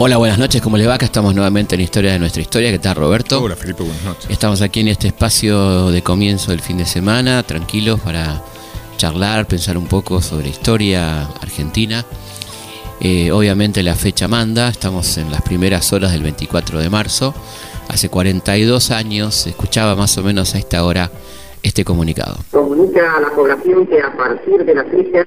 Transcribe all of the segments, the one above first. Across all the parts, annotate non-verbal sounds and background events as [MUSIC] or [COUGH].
Hola, buenas noches, ¿cómo les va? Acá estamos nuevamente en Historia de nuestra historia. ¿Qué tal, Roberto? Hola, Felipe, buenas noches. Estamos aquí en este espacio de comienzo del fin de semana, tranquilos para charlar, pensar un poco sobre historia argentina. Eh, obviamente la fecha manda, estamos en las primeras horas del 24 de marzo. Hace 42 años se escuchaba más o menos a esta hora este comunicado. Comunica a la población que a partir de la fecha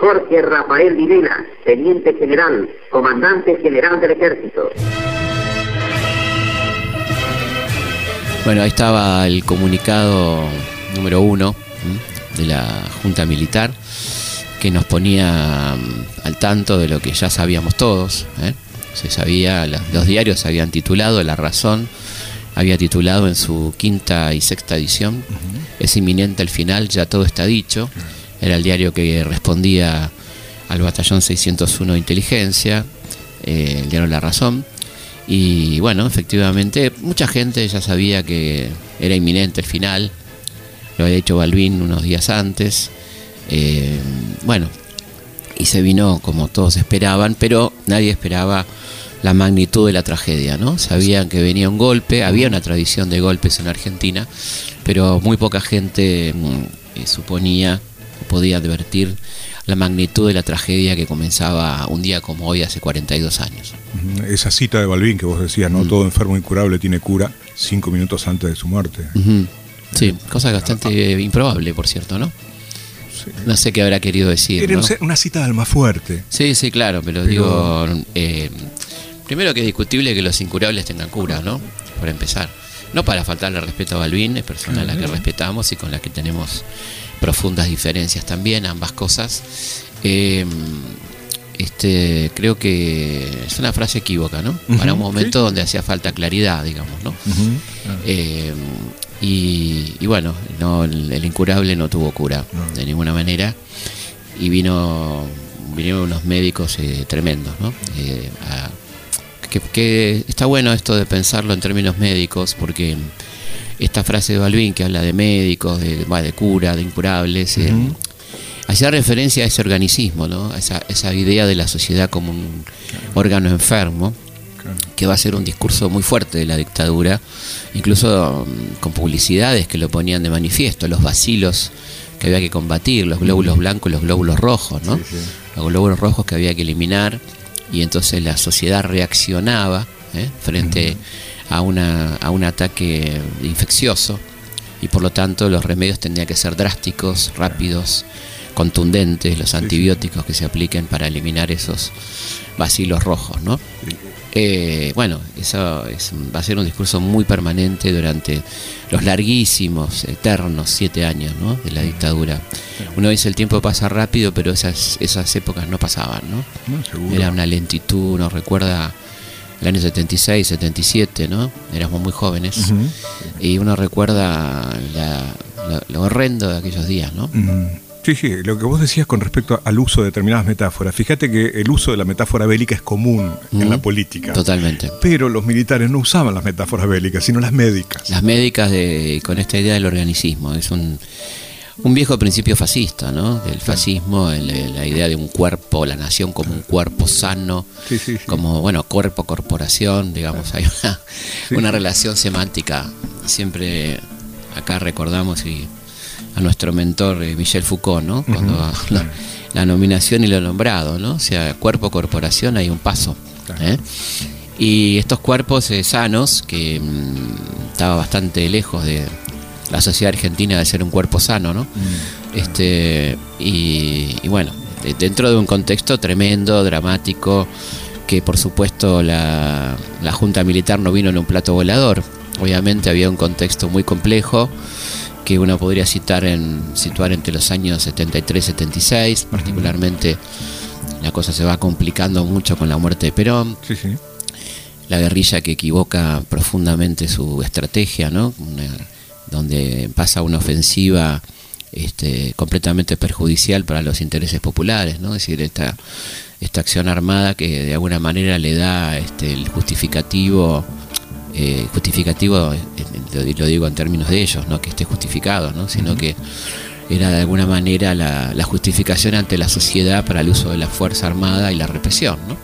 Jorge Rafael Videla, Teniente General, Comandante General del Ejército. Bueno, ahí estaba el comunicado número uno de la Junta Militar que nos ponía al tanto de lo que ya sabíamos todos. ¿eh? Se sabía, los diarios habían titulado La Razón, había titulado en su quinta y sexta edición, es inminente el final, ya todo está dicho. Era el diario que respondía al batallón 601 de inteligencia, eh, el diario La Razón. Y bueno, efectivamente, mucha gente ya sabía que era inminente el final. Lo había dicho Balvin unos días antes. Eh, bueno, y se vino como todos esperaban, pero nadie esperaba la magnitud de la tragedia, ¿no? Sabían que venía un golpe, había una tradición de golpes en Argentina, pero muy poca gente mm, eh, suponía podía advertir la magnitud de la tragedia que comenzaba un día como hoy hace 42 años. Esa cita de Balvin que vos decías, ¿no? Todo enfermo incurable tiene cura cinco minutos antes de su muerte. Sí, cosa bastante improbable, por cierto, ¿no? No sé qué habrá querido decir. Era una cita de alma fuerte. Sí, sí, claro, pero, digo, eh, primero que es discutible que los incurables tengan cura, ¿no? Por empezar. No para faltarle respeto a Balvin, es persona a la que respetamos y con la que tenemos profundas diferencias también, ambas cosas. Eh, este, creo que es una frase equívoca, ¿no? Para un momento donde hacía falta claridad, digamos, ¿no? Eh, y, bueno, no, el, incurable no tuvo cura de ninguna manera y vino vinieron unos médicos eh, tremendos, ¿no? Eh, que, está bueno esto de pensarlo en términos médicos porque esta frase de Balvin que habla de médicos, de, de cura, de incurables, hacía referencia a ese organicismo, ¿no? esa, esa idea de la sociedad como un órgano enfermo que va a ser un discurso muy fuerte de la dictadura, incluso mm, con publicidades que lo ponían de manifiesto, los vacilos que había que combatir, los glóbulos blancos y los glóbulos rojos, ¿no? Los glóbulos rojos que había que eliminar y entonces la sociedad reaccionaba ¿eh? frente a, una, a un ataque infeccioso y por lo tanto los remedios tendrían que ser drásticos, rápidos, contundentes, los antibióticos que se apliquen para eliminar esos vacilos rojos, ¿no? Eh, bueno, eso va a ser un discurso muy permanente durante los larguísimos, eternos siete años ¿no? de la dictadura. Uno dice el tiempo pasa rápido, pero esas, esas épocas no pasaban, ¿no? Era una lentitud, uno recuerda el año 76, 77, ¿no? Éramos muy jóvenes. Y uno recuerda lo horrendo de aquellos días, ¿no? Sí, sí, lo que vos decías con respecto al uso de determinadas metáforas. Fíjate que el uso de la metáfora bélica es común en la política. Totalmente. Pero los militares no usaban las metáforas bélicas, sino las médicas. Las médicas de, con esta idea del organicismo. Es un, viejo principio fascista, ¿no? Del fascismo, la idea de un cuerpo, la nación como un cuerpo sano, como, bueno, cuerpo, corporación, digamos, hay una, una relación semántica. Siempre acá recordamos y a nuestro mentor eh, Michel Foucault, ¿no? Cuando la, nominación y lo nombrado, ¿no? O sea, cuerpo, corporación, hay un paso. ¿eh? Y estos cuerpos eh, sanos, que mm, estaba bastante lejos de, la sociedad argentina de ser un cuerpo sano, ¿no? Este, y, y bueno, de- dentro de un contexto tremendo, dramático, que por supuesto la, la Junta Militar no vino en un plato volador. Obviamente había un contexto muy complejo que uno podría citar en, situar entre los años 73-76, particularmente la cosa se va complicando mucho con la muerte de Perón, Sí, sí. la guerrilla que equivoca profundamente su estrategia, ¿no? Una- donde pasa una ofensiva este, completamente perjudicial para los intereses populares, ¿no? Es decir, esta, esta acción armada que de alguna manera le da este, el justificativo, eh, justificativo, lo, digo en términos de ellos, no que esté justificado, ¿no? Sino que era de alguna manera la, la justificación ante la sociedad para el uso de la fuerza armada y la represión, ¿no?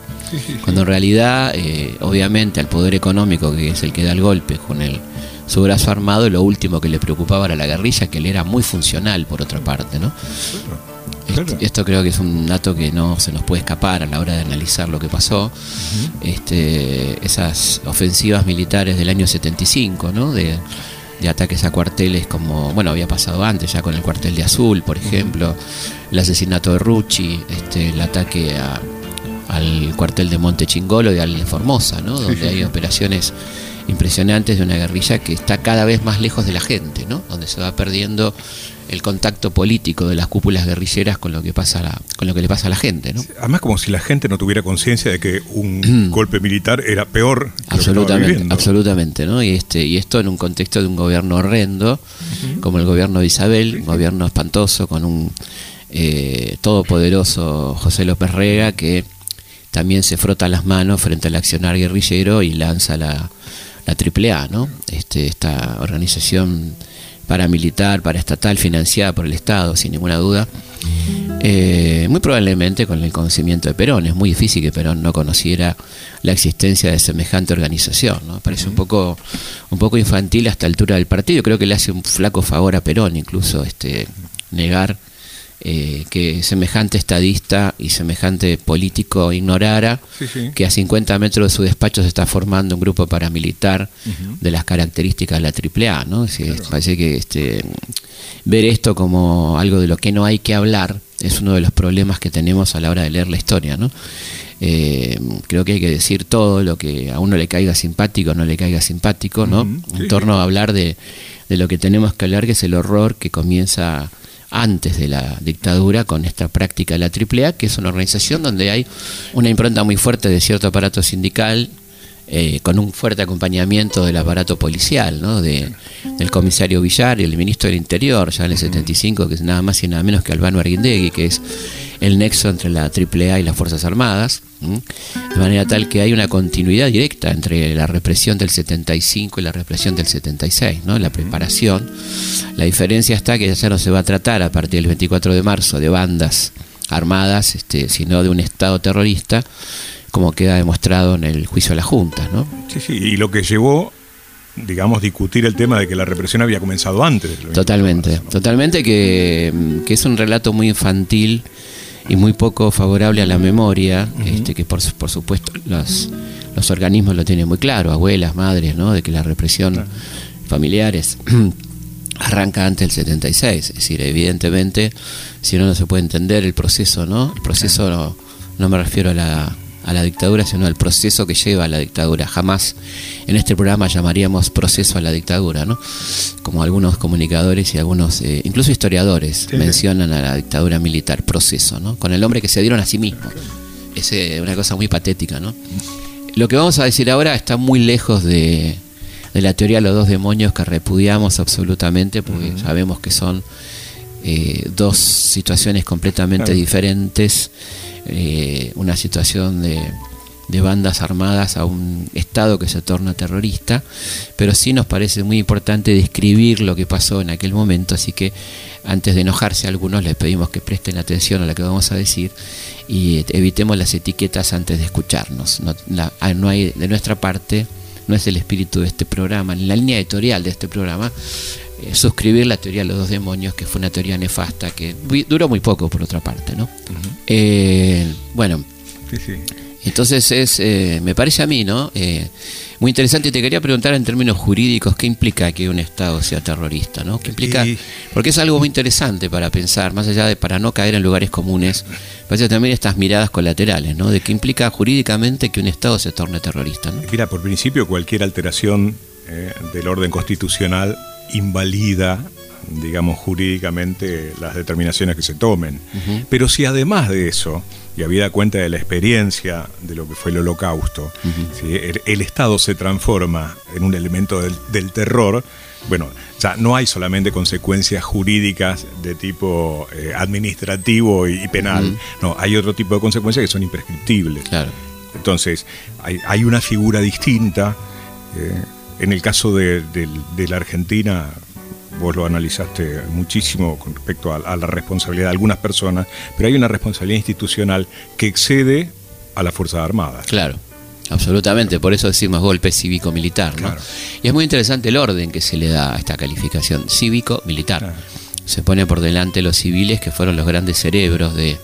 Cuando en realidad, eh, obviamente, al poder económico, que es el que da el golpe con el, su brazo armado, lo último que le preocupaba era la guerrilla, que le era muy funcional, por otra parte, ¿no? Claro. Esto, esto creo que es un dato que no se nos puede escapar a la hora de analizar lo que pasó. este, esas ofensivas militares del año 75, ¿no? De, de ataques a cuarteles como, bueno, había pasado antes ya con el cuartel de Azul, por ejemplo, el asesinato de Rucci, este, el ataque a- al cuartel de Monte Chingolo y al de Formosa, ¿no? Donde hay operaciones impresionantes de una guerrilla que está cada vez más lejos de la gente, ¿no? Donde se va perdiendo el contacto político de las cúpulas guerrilleras con lo que pasa la- con lo que le pasa a la gente, ¿no? Además, como si la gente no tuviera conciencia de que un [CLEARS THROAT] golpe militar era peor que lo que Absolutamente, absolutamente, ¿no? Y este y esto en un contexto de un gobierno horrendo, como el gobierno de Isabel, un gobierno espantoso con un eh, todopoderoso José López Rega que también se frota las manos frente al accionar guerrillero y lanza la, la AAA, ¿no? Este, esta organización paramilitar, paraestatal, financiada por el Estado, sin ninguna duda. Eh, muy probablemente con el conocimiento de Perón. Es muy difícil que Perón no conociera la existencia de semejante organización. ¿no? Parece un poco, un poco infantil a esta altura del partido. Creo que le hace un flaco favor a Perón, incluso este, negar eh, que semejante estadista y semejante político ignorara Sí, sí. que a 50 metros de su despacho se está formando un grupo paramilitar de las características de la AAA, ¿no? Parece que este, ver esto como algo de lo que no hay que hablar es uno de los problemas que tenemos a la hora de leer la historia, ¿no? Eh, creo que hay que decir todo lo que a uno le caiga simpático o no le caiga simpático, ¿no? En torno a hablar de, de lo que tenemos que hablar, que es el horror que comienza antes de la dictadura con esta práctica de la AAA, que es una organización donde hay una impronta muy fuerte de cierto aparato sindical, eh, con un fuerte acompañamiento del aparato policial, ¿no? de, del comisario Villar y el ministro del Interior, ya en el 75, que es nada más y nada menos que Albano Arguindegui, que es el nexo entre la AAA y las Fuerzas Armadas, ¿m? de manera tal que hay una continuidad directa entre la represión del 75 y la represión del 76, ¿no? la preparación. La diferencia está que ya no se va a tratar a partir del 24 de marzo de bandas armadas, este, sino de un Estado terrorista, como queda demostrado en el juicio de la Junta. ¿no? Sí, sí, y lo que llevó, digamos, discutir el tema de que la represión había comenzado antes. del 24 de Totalmente, marzo, ¿no? totalmente que, que es un relato muy infantil y muy poco favorable a la memoria, este, que por, por supuesto los, los organismos lo tienen muy claro, abuelas, madres, ¿no? de que la represión familiares [CLEARS THROAT] arranca antes del 76, es decir, evidentemente, si no, no se puede entender el proceso, ¿no? El proceso no, no me refiero a la, a la dictadura, sino al proceso que lleva a la dictadura. Jamás en este programa llamaríamos proceso a la dictadura, ¿no? Como algunos comunicadores y algunos, eh, incluso historiadores, Sí, mencionan a la dictadura militar, proceso, ¿no? Con el nombre que se dieron a sí mismos. Es eh, una cosa muy patética, ¿no? Lo que vamos a decir ahora está muy lejos de, de la teoría de los dos demonios que repudiamos absolutamente, porque sabemos que son eh, dos situaciones completamente Claro. diferentes. eh, una situación de, de bandas armadas a un Estado que se torna terrorista, pero sí nos parece muy importante describir lo que pasó en aquel momento, así que antes de enojarse a algunos les pedimos que presten atención a lo que vamos a decir y evitemos las etiquetas antes de escucharnos. No, la- ah, no hay de nuestra parte, no es el espíritu de este programa, ni la línea editorial de este programa, eh, suscribir la teoría de los dos demonios, que fue una teoría nefasta que duró muy poco por otra parte, ¿no? Eh, bueno, Sí, sí. Entonces es, eh, me parece a mí, ¿no? Eh, muy interesante. Y te quería preguntar en términos jurídicos, ¿qué implica que un Estado sea terrorista, ¿no? ¿Qué implica? Y- Porque es algo muy interesante para pensar, más allá de para no caer en lugares comunes, parece también estas miradas colaterales, ¿no? De qué implica jurídicamente que un Estado se torne terrorista, ¿no? Mira, por principio cualquier alteración eh, del orden constitucional invalida, digamos, jurídicamente las determinaciones que se tomen. Pero si además de eso, y habida cuenta de la experiencia de lo que fue el holocausto, si el, el Estado se transforma en un elemento del, del terror, bueno, ya no hay solamente consecuencias jurídicas de tipo eh, administrativo y, y penal, no, hay otro tipo de consecuencias que son imprescriptibles. Claro. Entonces, hay, hay una figura distinta. eh, en el caso de, de- de la Argentina, vos lo analizaste muchísimo con respecto a, a la responsabilidad de algunas personas, pero hay una responsabilidad institucional que excede a las Fuerzas Armadas. Claro, absolutamente, por eso decimos golpe cívico-militar. ¿no? Claro. Y es muy interesante el orden que se le da a esta calificación, cívico-militar. Claro. Se pone por delante los civiles que fueron los grandes cerebros de,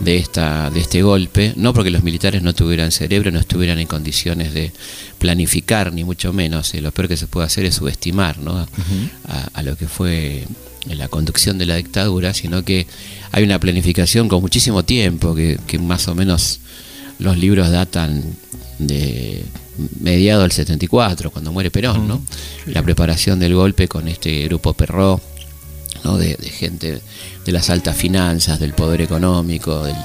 de, esta, de este golpe, no porque los militares no tuvieran cerebro, no estuvieran en condiciones de planificar, ni mucho menos. eh, lo peor que se puede hacer es subestimar ¿no? a, a lo que fue la conducción de la dictadura, sino que hay una planificación con muchísimo tiempo, que, que más o menos los libros datan de mediados del 74, cuando muere Perón, ¿no? La preparación del golpe con este grupo Perró, ¿no? de, de gente de las altas finanzas, del poder económico, del-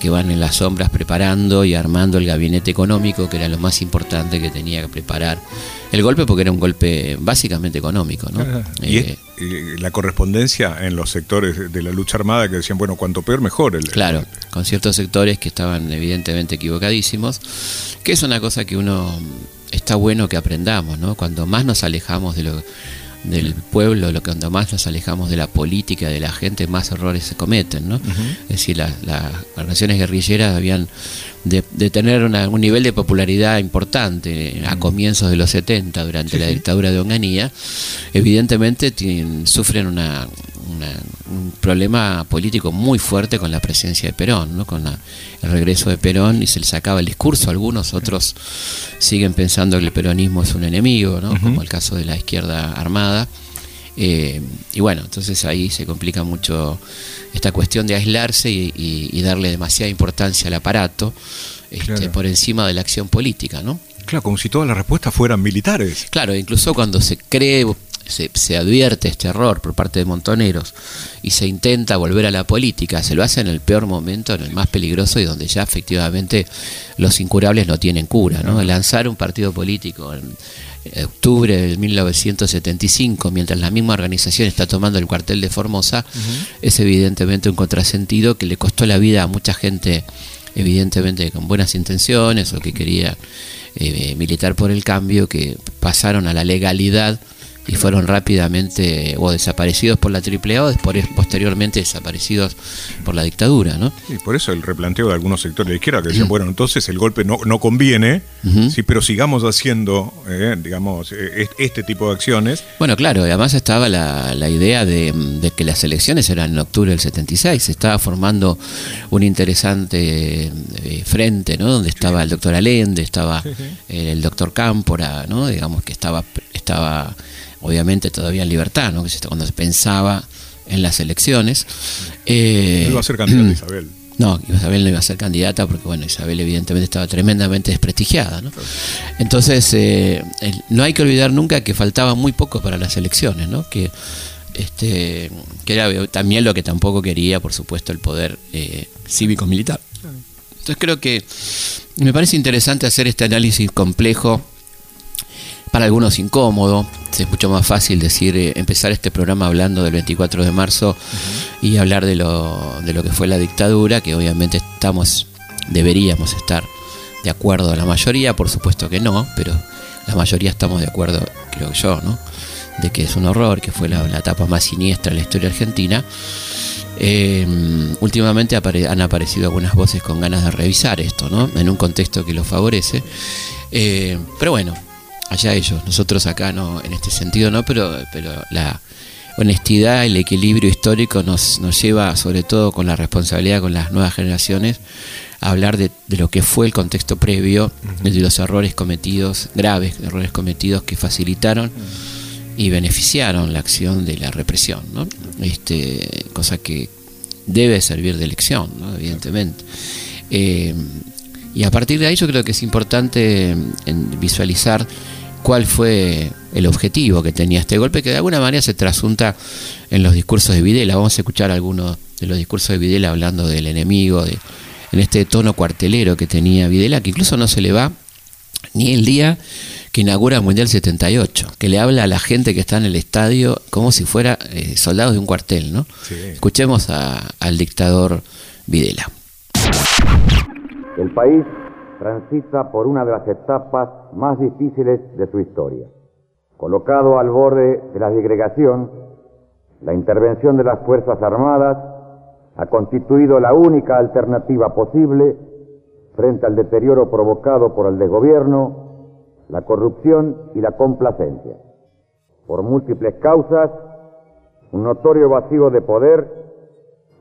que van en las sombras preparando y armando el gabinete económico, que era lo más importante que tenía que preparar el golpe, porque era un golpe básicamente económico. ¿no? Y Eh, es- eh, la correspondencia en los sectores de la lucha armada que decían, bueno, cuanto peor, mejor. El, Claro, con ciertos sectores que estaban evidentemente equivocadísimos, que es una cosa que uno está bueno que aprendamos, ¿no? Cuando más nos alejamos de lo del pueblo, lo que cuando más nos alejamos de la política, de la gente, más errores se cometen, ¿no? Es decir, la- las organizaciones guerrilleras habían de, de tener una- un nivel de popularidad importante a comienzos de los 70, durante la dictadura de Onganía, evidentemente tienen- sufren una, una- un problema político muy fuerte con la presencia de Perón, ¿no? con la- el regreso de Perón y se le sacaba el discurso. Algunos otros siguen pensando que el peronismo es un enemigo, ¿no? como el caso de la izquierda armada. Eh, y bueno, entonces ahí se complica mucho esta cuestión de aislarse y, y- y darle demasiada importancia al aparato este, Claro. por encima de la acción política, ¿no? Claro, como si todas las respuestas fueran militares. Claro, incluso cuando se cree, se, se advierte este error por parte de montoneros y se intenta volver a la política, se lo hace en el peor momento, en el más peligroso y donde ya efectivamente los incurables no tienen cura. ¿no? Lanzar un partido político en octubre del 1975, mientras la misma organización está tomando el cuartel de Formosa, es evidentemente un contrasentido que le costó la vida a mucha gente, evidentemente con buenas intenciones o que quería eh, militar por el cambio, que pasaron a la legalidad y fueron rápidamente o desaparecidos por la AAA o después, posteriormente desaparecidos por la dictadura, ¿no? Y por eso el replanteo de algunos sectores de la izquierda que decían, bueno, entonces el golpe no, no conviene, sí, pero sigamos haciendo, eh, digamos, eh, est- este tipo de acciones. Bueno, claro, además estaba la, la idea de, de que las elecciones eran en octubre del 76, se estaba formando un interesante eh, frente, ¿no? Donde estaba el doctor Allende, estaba eh, el doctor Cámpora, ¿no? Digamos que estaba, estaba obviamente todavía en libertad, ¿no? Cuando se pensaba en las elecciones. Eh, Él va a ser candidato Isabel. No, Isabel no iba a ser candidata porque, bueno, Isabel evidentemente estaba tremendamente desprestigiada, ¿no? Entonces, eh, el- no hay que olvidar nunca que faltaba muy poco para las elecciones, ¿no? Que, este, que era también lo que tampoco quería, por supuesto, el poder eh, cívico-militar. Entonces creo que me parece interesante hacer este análisis complejo para algunos incómodo. Es mucho más fácil decir, eh, empezar este programa hablando del 24 de marzo y hablar de lo, de lo que fue la dictadura, que obviamente estamos, deberíamos estar de acuerdo a la mayoría, por supuesto que no, pero la mayoría estamos de acuerdo, creo yo, ¿no? De que es un horror, que fue la, la etapa más siniestra de la historia argentina. Eh, últimamente apare- han aparecido algunas voces con ganas de revisar esto, ¿no? En un contexto que lo favorece. Eh, pero bueno, allá ellos. Nosotros acá no, en este sentido no, pero, pero la honestidad, el equilibrio histórico nos, nos lleva, sobre todo con la responsabilidad con las nuevas generaciones, hablar de, lo que fue el contexto previo, de los errores cometidos, graves errores cometidos que facilitaron y beneficiaron la acción de la represión, ¿no? este, cosa que debe servir de lección, ¿no? evidentemente. Eh, y a partir de ahí yo creo que es importante visualizar cuál fue el objetivo que tenía este golpe, que de alguna manera se trasunta en los discursos de Videla. Vamos a escuchar algunos de los discursos de Videla hablando del enemigo, de, en este tono cuartelero que tenía Videla, que incluso no se le va ni el día que inaugura el Mundial 78, que le habla a la gente que está en el estadio como si fuera eh, soldados de un cuartel, ¿no? Escuchemos al dictador Videla. El país transita por una de las etapas más difíciles de su historia. Colocado al borde de la disgregación, la intervención de las Fuerzas Armadas ha constituido la única alternativa posible frente al deterioro provocado por el desgobierno, la corrupción y la complacencia. Por múltiples causas, un notorio vacío de poder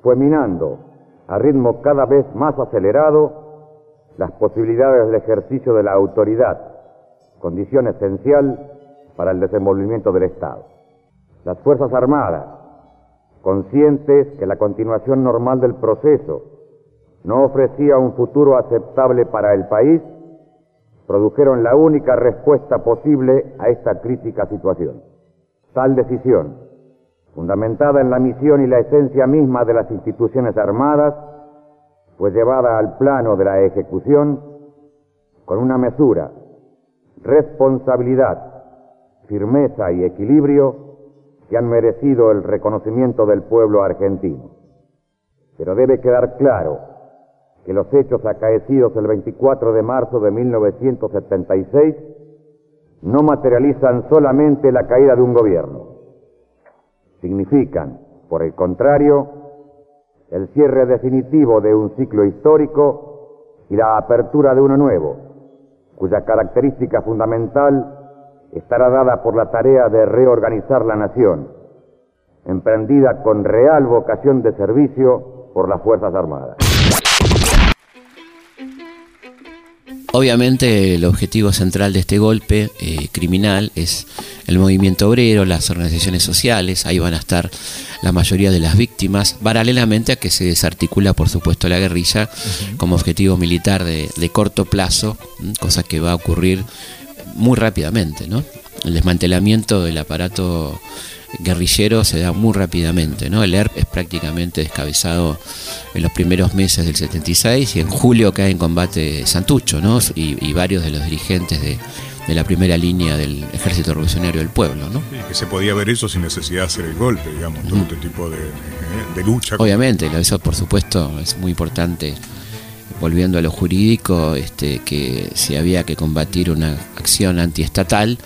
fue minando a ritmo cada vez más acelerado las posibilidades del ejercicio de la autoridad, condición esencial para el desenvolvimiento del Estado. Las Fuerzas Armadas, conscientes que la continuación normal del proceso no ofrecía un futuro aceptable para el país, produjeron la única respuesta posible a esta crítica situación. Tal decisión, fundamentada en la misión y la esencia misma de las instituciones armadas, fue llevada al plano de la ejecución con una mesura, responsabilidad, firmeza y equilibrio que han merecido el reconocimiento del pueblo argentino. Pero debe quedar claro que los hechos acaecidos el 24 de marzo de 1976 no materializan solamente la caída de un gobierno, significan, por el contrario, el cierre definitivo de un ciclo histórico y la apertura de uno nuevo, cuya característica fundamental estará dada por la tarea de reorganizar la nación, emprendida con real vocación de servicio por las Fuerzas Armadas. Obviamente el objetivo central de este golpe eh, criminal es el movimiento obrero, las organizaciones sociales, ahí van a estar la mayoría de las víctimas, paralelamente a que se desarticula por supuesto la guerrilla como objetivo militar de, de corto plazo, cosa que va a ocurrir muy rápidamente. ¿no? El desmantelamiento del aparato guerrillero se da muy rápidamente. ¿no? El ERP es prácticamente descabezado en los primeros meses del 76 y en julio cae en combate Santucho ¿no? y, varios de los dirigentes de, la primera línea del Ejército Revolucionario del Pueblo. ¿no? que se podía ver eso sin necesidad de hacer el golpe, digamos, todo este tipo de, de lucha. Obviamente, eso por supuesto es muy importante volviendo a lo jurídico, este, que si había que combatir una acción antiestatal,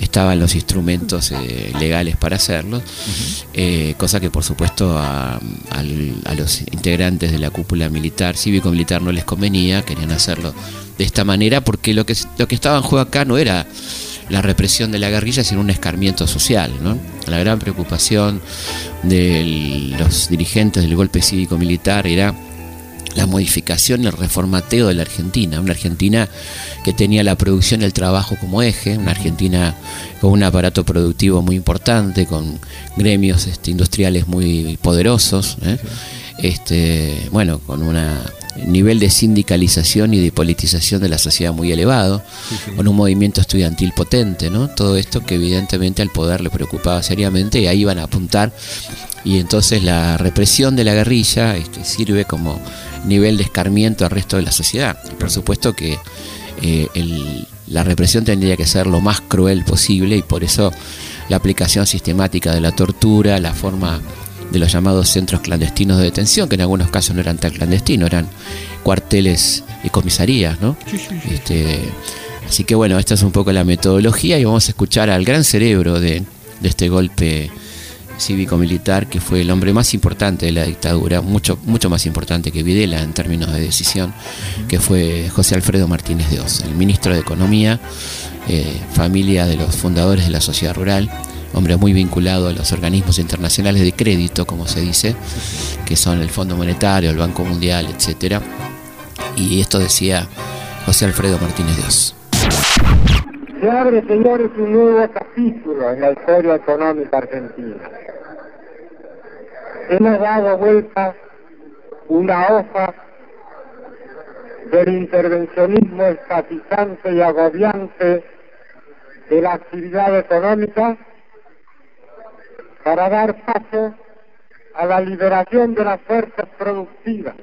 estaban los instrumentos eh, legales para hacerlo, eh, cosa que por supuesto a, los integrantes de la cúpula militar, cívico-militar, no les convenía, querían hacerlo de esta manera, porque lo que, lo que estaba en juego acá no era la represión de la guerrilla, sino un escarmiento social. ¿no? La gran preocupación de los dirigentes del golpe cívico-militar era la modificación y el reformateo de la Argentina, una Argentina que tenía la producción y el trabajo como eje, una Argentina con un aparato productivo muy importante, con gremios este, industriales muy poderosos, ¿eh? este, bueno, con un nivel de sindicalización y de politización de la sociedad muy elevado, con un movimiento estudiantil potente, ¿no? Todo esto que evidentemente al poder le preocupaba seriamente y ahí iban a apuntar y entonces la represión de la guerrilla este, sirve como nivel de escarmiento al resto de la sociedad. Por supuesto que eh, la represión tendría que ser lo más cruel posible y por eso la aplicación sistemática de la tortura, la forma de los llamados centros clandestinos de detención, que en algunos casos no eran tan clandestinos, eran cuarteles y comisarías, ¿no? Este, así que bueno, esta es un poco la metodología y vamos a escuchar al gran cerebro de, de este golpe cívico-militar, que fue el hombre más importante de la dictadura, mucho, mucho más importante que Videla en términos de decisión, que fue José Alfredo Martínez de Oz, el ministro de Economía, eh, familia de los fundadores de la sociedad rural, hombre muy vinculado a los organismos internacionales de crédito, como se dice, que son el Fondo Monetario, el Banco Mundial, etcétera Y esto decía José Alfredo Martínez Dios. Se abre, señores, un nuevo capítulo en la historia económica argentina. Hemos dado vuelta una hoja del intervencionismo estatizante y agobiante de la actividad económica para dar paso a la liberación de las fuerzas productivas.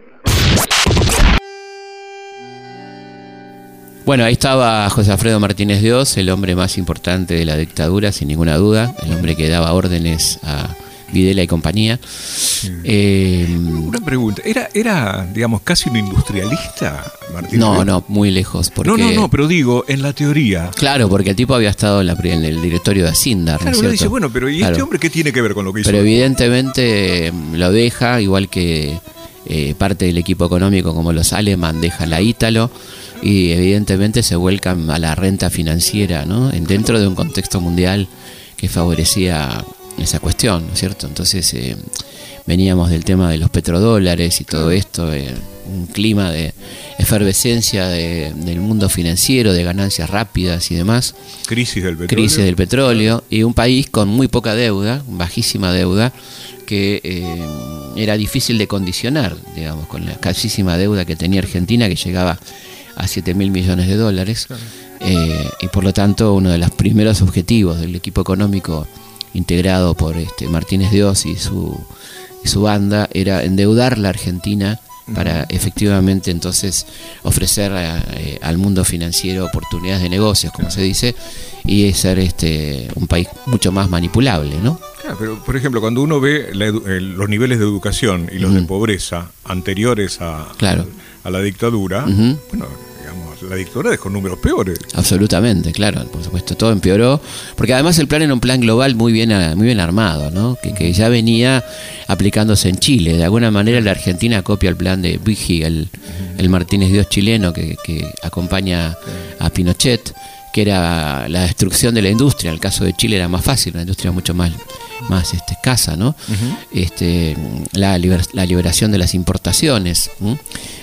Bueno, ahí estaba José Alfredo Martínez Dios, el hombre más importante de la dictadura, sin ninguna duda, el hombre que daba órdenes a Videla y compañía. Eh, Una pregunta, ¿era, ¿era, digamos, casi un industrialista, Martín? No, no, muy lejos. Porque... No, no, no, pero digo, en la teoría. Claro, porque el tipo había estado en, el directorio de Asindar. Claro, ¿no dice, bueno, pero ¿y este hombre qué tiene que ver con lo que hizo? Pero evidentemente mm, lo deja, igual que eh, parte del equipo económico como los Aleman deja la Ítalo y evidentemente se vuelcan a la renta financiera, ¿no? Dentro de un contexto mundial que favorecía esa cuestión, ¿no es cierto? Entonces eh, veníamos del tema de los petrodólares y todo esto, eh, un clima de efervescencia del mundo financiero, de ganancias rápidas y demás. Crisis del petróleo. Crisis del petróleo y un país con muy poca deuda, bajísima deuda, que eh, era difícil de condicionar, digamos, con la casísima deuda que tenía Argentina, que llegaba a 7 mil millones de dólares. y por lo tanto, uno de los primeros objetivos del equipo económico integrado por este Martínez Dios y su, y su banda, era endeudar la Argentina para efectivamente entonces ofrecer eh, al mundo financiero oportunidades de negocios, como se dice, y ser este un país mucho más manipulable, ¿no? Claro, pero por ejemplo, cuando uno ve los niveles de educación y los de pobreza anteriores a, a, la dictadura, bueno, la dictadura dejó números peores. Absolutamente, claro, por supuesto, todo empeoró, porque además el plan era un plan global muy bien, muy bien armado, ¿no? que, ya venía aplicándose en Chile. De alguna manera la Argentina copia el plan de Vigi, el, Martínez Dios chileno que, que acompaña a Pinochet que era la destrucción de la industria. En el caso de Chile era más fácil, una industria mucho más, más este, escasa, ¿no? este, la, la, liberación de las importaciones.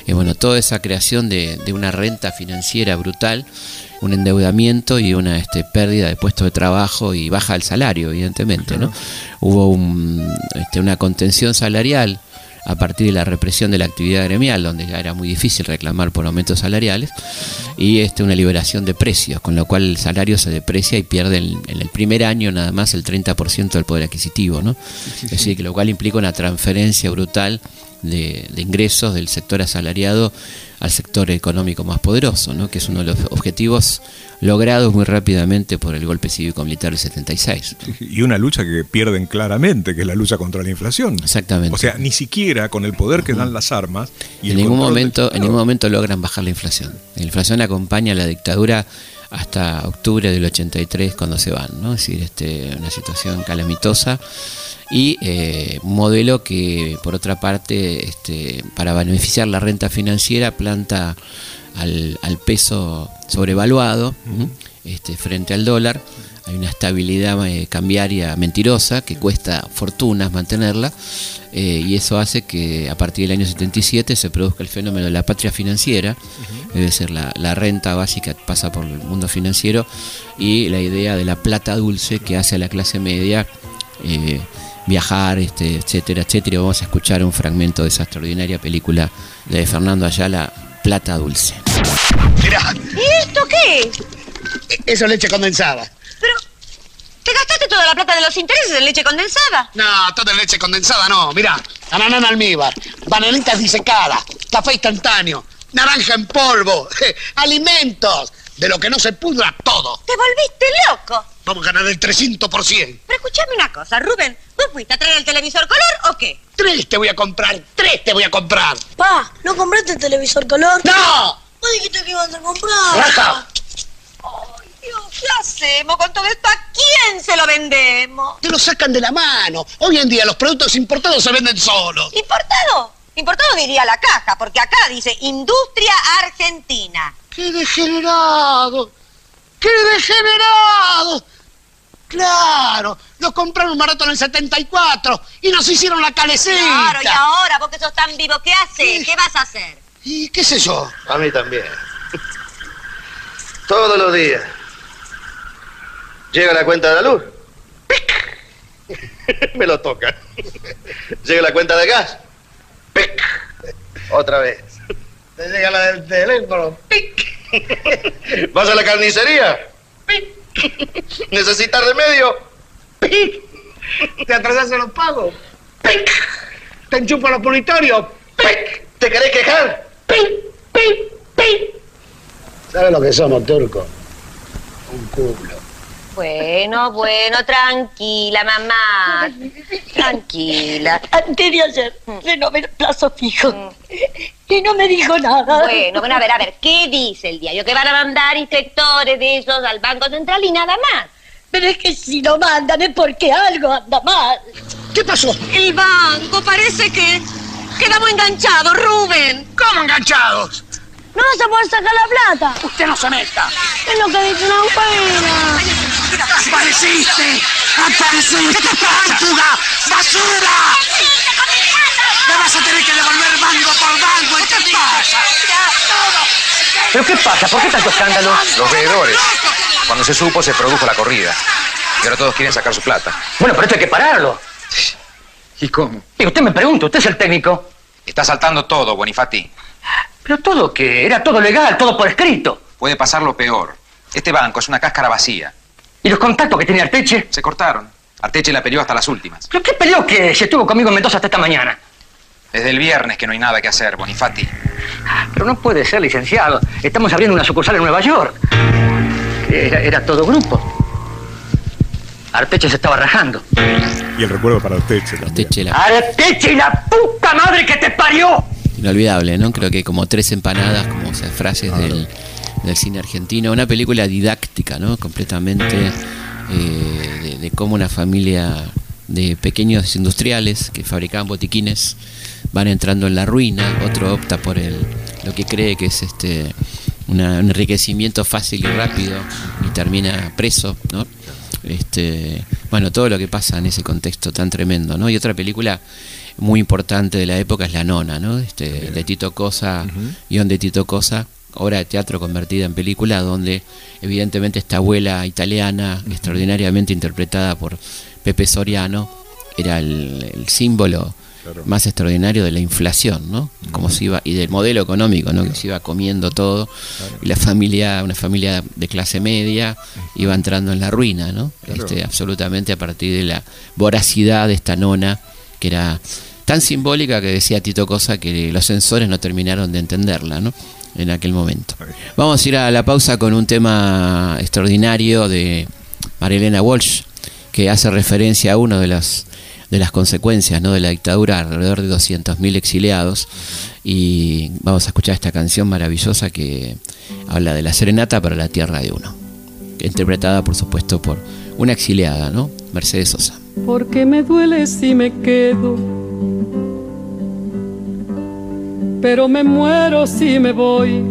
Y bueno, toda esa creación de, una renta financiera brutal, un endeudamiento y una este, pérdida de puestos de trabajo y baja del salario, evidentemente, ¿no? Hubo un, este, una contención salarial a partir de la represión de la actividad gremial, donde ya era muy difícil reclamar por aumentos salariales, y este, una liberación de precios, con lo cual el salario se deprecia y pierde en, el primer año nada más el 30% del poder adquisitivo. ¿no? es decir, que lo cual implica una transferencia brutal de, de ingresos del sector asalariado al sector económico más poderoso, ¿no? que es uno de los objetivos logrados muy rápidamente por el golpe cívico-militar del 76. Y una lucha que pierden claramente, que es la lucha contra la inflación. Exactamente. O sea, ni siquiera con el poder que dan las armas. Y en, ningún momento, en ningún momento logran bajar la inflación. La inflación acompaña a la dictadura hasta octubre del 83 cuando se van, ¿no? Es decir, este, una situación calamitosa y eh, un modelo que por otra parte este, para beneficiar la renta financiera planta al, peso sobrevaluado este, frente al dólar. Hay una estabilidad eh, cambiaria mentirosa que cuesta fortunas mantenerla eh, y eso hace que a partir del año 77 se produzca el fenómeno de la patria financiera, debe ser la, renta básica pasa por el mundo financiero y la idea de la plata dulce que hace a la clase media viajar, este, etcétera, etcétera. vamos a escuchar un fragmento de esa extraordinaria película de Fernando Ayala, Plata Dulce. ¿Y esto qué? Eso es leche condensada. Pero, ¿te gastaste toda la plata de los intereses en leche condensada? No, toda leche condensada no. Mira, ananá almíbar, bananitas disecadas, café instantáneo, naranja en polvo, [LAUGHS] alimentos, de lo que no se pudra todo. ¿Te volviste loco? Vamos a ganar el 300%. Pero escúchame una cosa, Rubén. ¿Vos fuiste a traer el televisor color o qué? Tres te voy a comprar, tres te voy a comprar. Pa, ¿no compraste el televisor color? ¡No! Vos dijiste que ibas a comprar. ¡Ay, Dios! ¿Qué hacemos con todo esto? ¿A quién se lo vendemos? Te lo sacan de la mano. Hoy en día los productos importados se venden solos. ¿Importado? Importado diría la caja, porque acá dice Industria Argentina. ¡Qué degenerado! ¡Qué degenerado! Claro, lo compraron barato en el 74 y nos hicieron la calecita. Claro, y ahora, vos que sos tan vivo, ¿qué haces? ¿Qué vas a hacer? ¿Y qué sé yo? A mí también. Todos los días. Llega la cuenta de la luz. [LAUGHS] Me lo toca. Llega la cuenta de gas. ¡Pic! Otra vez. Te llega la del teléfono. ¿Vas a la carnicería? ¿Necesitas remedio? ¿Te atrasas en los pagos? ¿Te enchupan los punitorios? ¿Te querés quejar? ¿Sabes lo que somos, turco? Un culo. Bueno, bueno, tranquila, mamá. Tranquila. Antes de ayer, fenómeno plazo fijo. Y no me dijo nada. Bueno, bueno, a ver, a ver, ¿qué dice el diario? Que van a mandar inspectores de esos al Banco Central y nada más. Pero es que si no mandan es porque algo anda mal. ¿Qué pasó? El banco parece que quedamos enganchados, Rubén. ¿Cómo enganchados? No vas a poder sacar la plata. Usted no se meta. Es lo que dice una buena. ¡Apareciste! ¡Apareciste! ¿Qué te pasa? ¡Fuga! ¡Basura! ¡Me vas a tener que devolver banco por banco! ¿Qué te pasa? ¿Pero qué pasa? ¿Por qué tanto escándalo? Los veedores. Cuando se supo, se produjo la corrida. Y ahora todos quieren sacar su plata. Bueno, pero esto hay que pararlo. ¿Y cómo? Y usted me pregunta, usted es el técnico. Está saltando todo, Bonifati. Pero todo que era todo legal, todo por escrito. Puede pasar lo peor. Este banco es una cáscara vacía. ¿Y los contactos que tenía Arteche? Se cortaron. Arteche la peleó hasta las últimas. ¿Pero qué peleó que se estuvo conmigo en Mendoza hasta esta mañana? Desde el viernes que no hay nada que hacer, Bonifati. Pero no puede ser, licenciado. Estamos abriendo una sucursal en Nueva York. Era, era todo grupo. Arteche se estaba rajando. Y el recuerdo para Arteche también. Arteche, la- ¡Arteche y la puta madre que te parió! Inolvidable, ¿no? Creo que como tres empanadas, como esas frases del, del cine argentino. Una película didáctica, ¿no? Completamente eh, de, de cómo una familia de pequeños industriales que fabricaban botiquines van entrando en la ruina. Otro opta por el, lo que cree que es este una- un enriquecimiento fácil y rápido y termina preso, ¿no? Este, bueno, todo lo que pasa en ese contexto tan tremendo, ¿no? Y otra película muy importante de la época es La Nona, ¿no? Este, de Tito Cosa, guion de Tito Cosa, obra de teatro convertida en película, donde evidentemente esta abuela italiana, extraordinariamente interpretada por Pepe Soriano, era el, el símbolo más extraordinario de la inflación, ¿no? Como se iba, y del modelo económico, ¿no? Que se iba comiendo todo, y la familia, una familia de clase media, iba entrando en la ruina, ¿no? Este, absolutamente a partir de la voracidad de esta nona, que era tan simbólica que decía Tito Cosa que los sensores no terminaron de entenderla, ¿no? En aquel momento. Vamos a ir a la pausa con un tema extraordinario de Marilena Walsh, que hace referencia a uno de las de las consecuencias ¿no? de la dictadura, alrededor de 200.000 exiliados. Y vamos a escuchar esta canción maravillosa que habla de la serenata para la tierra de uno, interpretada por supuesto por una exiliada, ¿no? Mercedes Sosa. porque me duele si me quedo, pero me muero si me voy.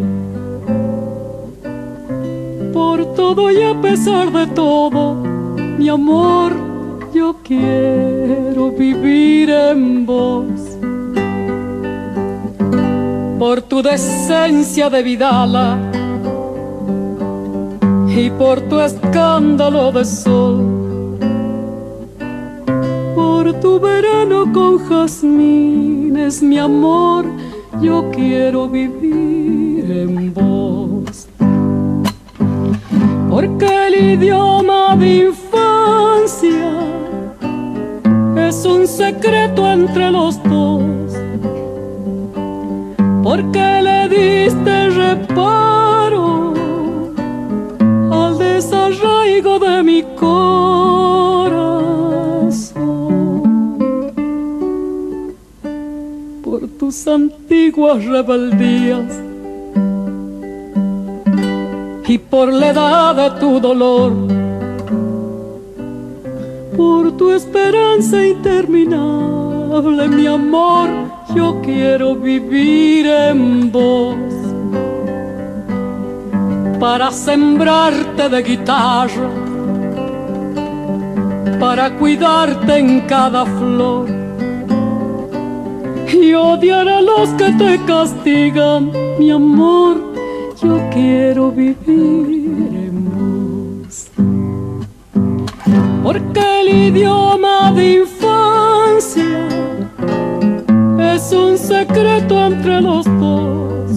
Por todo y a pesar de todo, mi amor, yo quiero vivir en vos. Por tu decencia de Vidala y por tu escándalo de sol tu verano con jazmines, mi amor, yo quiero vivir en vos. Porque el idioma de infancia es un secreto entre los dos. Porque le diste antiguas rebeldías. Y por la edad de tu dolor, por tu esperanza interminable, mi amor, yo quiero vivir en vos. Para sembrarte de guitarra, para cuidarte en cada flor y odiar a los que te castigan. Mi amor, yo quiero vivir en vos. Porque el idioma de infancia es un secreto entre los dos.